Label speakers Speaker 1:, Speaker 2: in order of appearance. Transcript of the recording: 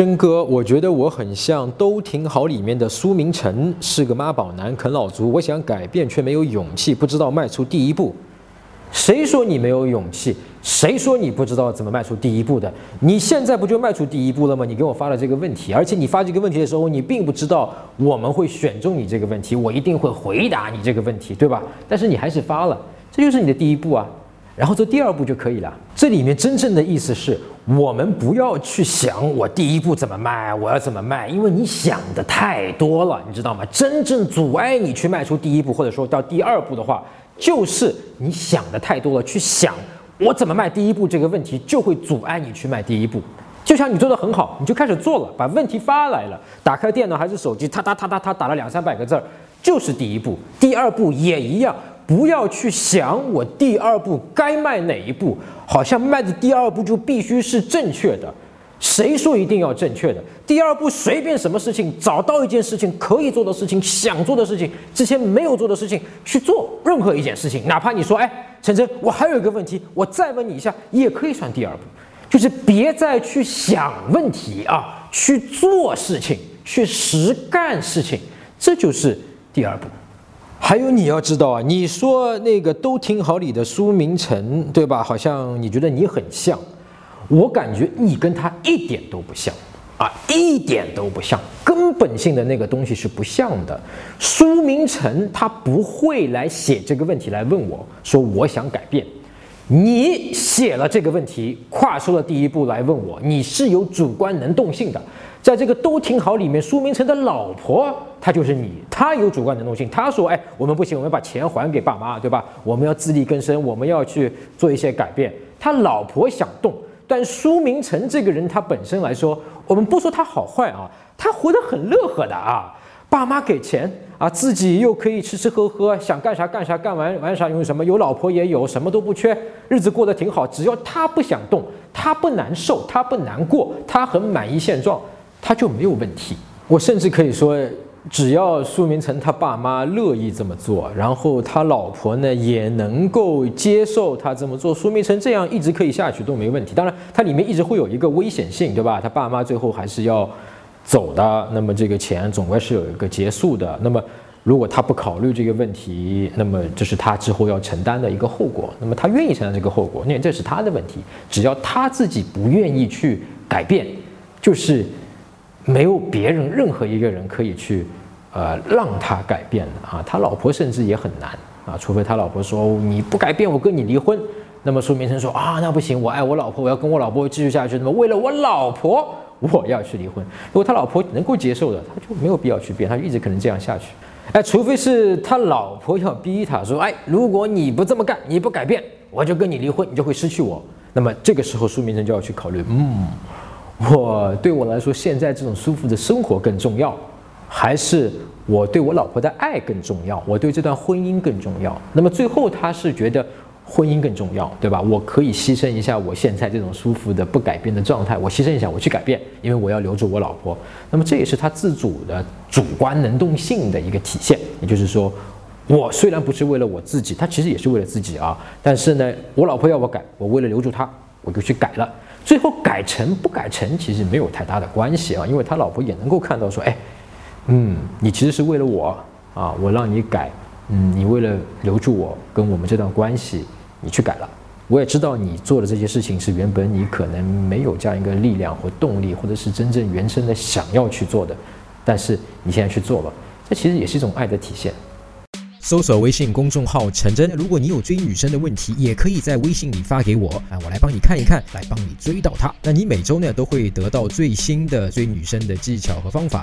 Speaker 1: 真哥，我觉得我很像《都挺好》里面的苏明成，是个妈宝男，啃老族。我想改变，却没有勇气，不知道迈出第一步。谁说你没有勇气？谁说你不知道怎么迈出第一步的？你现在不就迈出第一步了吗？你给我发了这个问题，而且你发这个问题的时候，你并不知道我们会选中你这个问题，我一定会回答你这个问题，对吧？但是你还是发了，这就是你的第一步啊。然后做第二步就可以了。这里面真正的意思是我们不要去想我第一步怎么卖，我要怎么卖，因为你想的太多了，你知道吗？真正阻碍你去迈出第一步，或者说到第二步的话，就是你想的太多了。去想我怎么卖第一步这个问题，就会阻碍你去迈第一步。就像你做的很好，你就开始做了，把问题发来了，打开电脑还是手机，哒哒哒哒哒打了两三百个字儿，就是第一步。第二步也一样。不要去想我第二步该迈哪一步，好像迈的第二步就必须是正确的。谁说一定要正确的？第二步随便什么事情，找到一件事情可以做的事情，想做的事情，之前没有做的事情去做任何一件事情，哪怕你说，哎，晨晨，我还有一个问题，我再问你一下，也可以算第二步。就是别再去想问题啊，去做事情，去实干事情，这就是第二步。还有你要知道啊，你说那个都挺好里的苏明成，对吧？好像你觉得你很像，我感觉你跟他一点都不像啊，一点都不像，根本性的那个东西是不像的。苏明成他不会来写这个问题来问我说我想改变，你写了这个问题，跨出了第一步来问我，你是有主观能动性的。在这个都挺好里面，苏明成的老婆。她就是你，他有主观能动性。他说：“哎，我们不行，我们把钱还给爸妈，对吧？我们要自力更生，我们要去做一些改变。”他老婆想动，但苏明成这个人，他本身来说，我们不说他好坏啊，他活得很乐呵的啊。爸妈给钱啊，自己又可以吃吃喝喝，想干啥干啥，干完玩啥用什么，有老婆也有，什么都不缺，日子过得挺好。只要他不想动，他不难受，他不难过，他很满意现状，他就没有问题。我甚至可以说。只要苏明成他爸妈乐意这么做，然后他老婆呢也能够接受他这么做，苏明成这样一直可以下去都没问题。当然，它里面一直会有一个危险性，对吧？他爸妈最后还是要走的，那么这个钱总归是有一个结束的。那么如果他不考虑这个问题，那么这是他之后要承担的一个后果。那么他愿意承担这个后果，那这是他的问题。只要他自己不愿意去改变，就是。没有别人任何一个人可以去，呃，让他改变的啊。他老婆甚至也很难啊，除非他老婆说你不改变，我跟你离婚。那么苏明成说啊，那不行，我爱我老婆，我要跟我老婆继续下去。那么为了我老婆，我要去离婚。如果他老婆能够接受的，他就没有必要去变，他就一直可能这样下去。哎，除非是他老婆要逼他说，哎，如果你不这么干，你不改变，我就跟你离婚，你就会失去我。那么这个时候苏明成就要去考虑，嗯。我对我来说，现在这种舒服的生活更重要，还是我对我老婆的爱更重要？我对这段婚姻更重要？那么最后他是觉得婚姻更重要，对吧？我可以牺牲一下我现在这种舒服的不改变的状态，我牺牲一下，我去改变，因为我要留住我老婆。那么这也是他自主的主观能动性的一个体现。也就是说，我虽然不是为了我自己，他其实也是为了自己啊。但是呢，我老婆要我改，我为了留住她，我就去改了。最后改成不改成，其实没有太大的关系啊，因为他老婆也能够看到说，哎，嗯，你其实是为了我啊，我让你改，嗯，你为了留住我跟我们这段关系，你去改了。我也知道你做的这些事情是原本你可能没有这样一个力量或动力，或者是真正原生的想要去做的，但是你现在去做了，这其实也是一种爱的体现。
Speaker 2: 搜索微信公众号“陈真”，如果你有追女生的问题，也可以在微信里发给我啊，我来帮你看一看，来帮你追到她。那你每周呢都会得到最新的追女生的技巧和方法。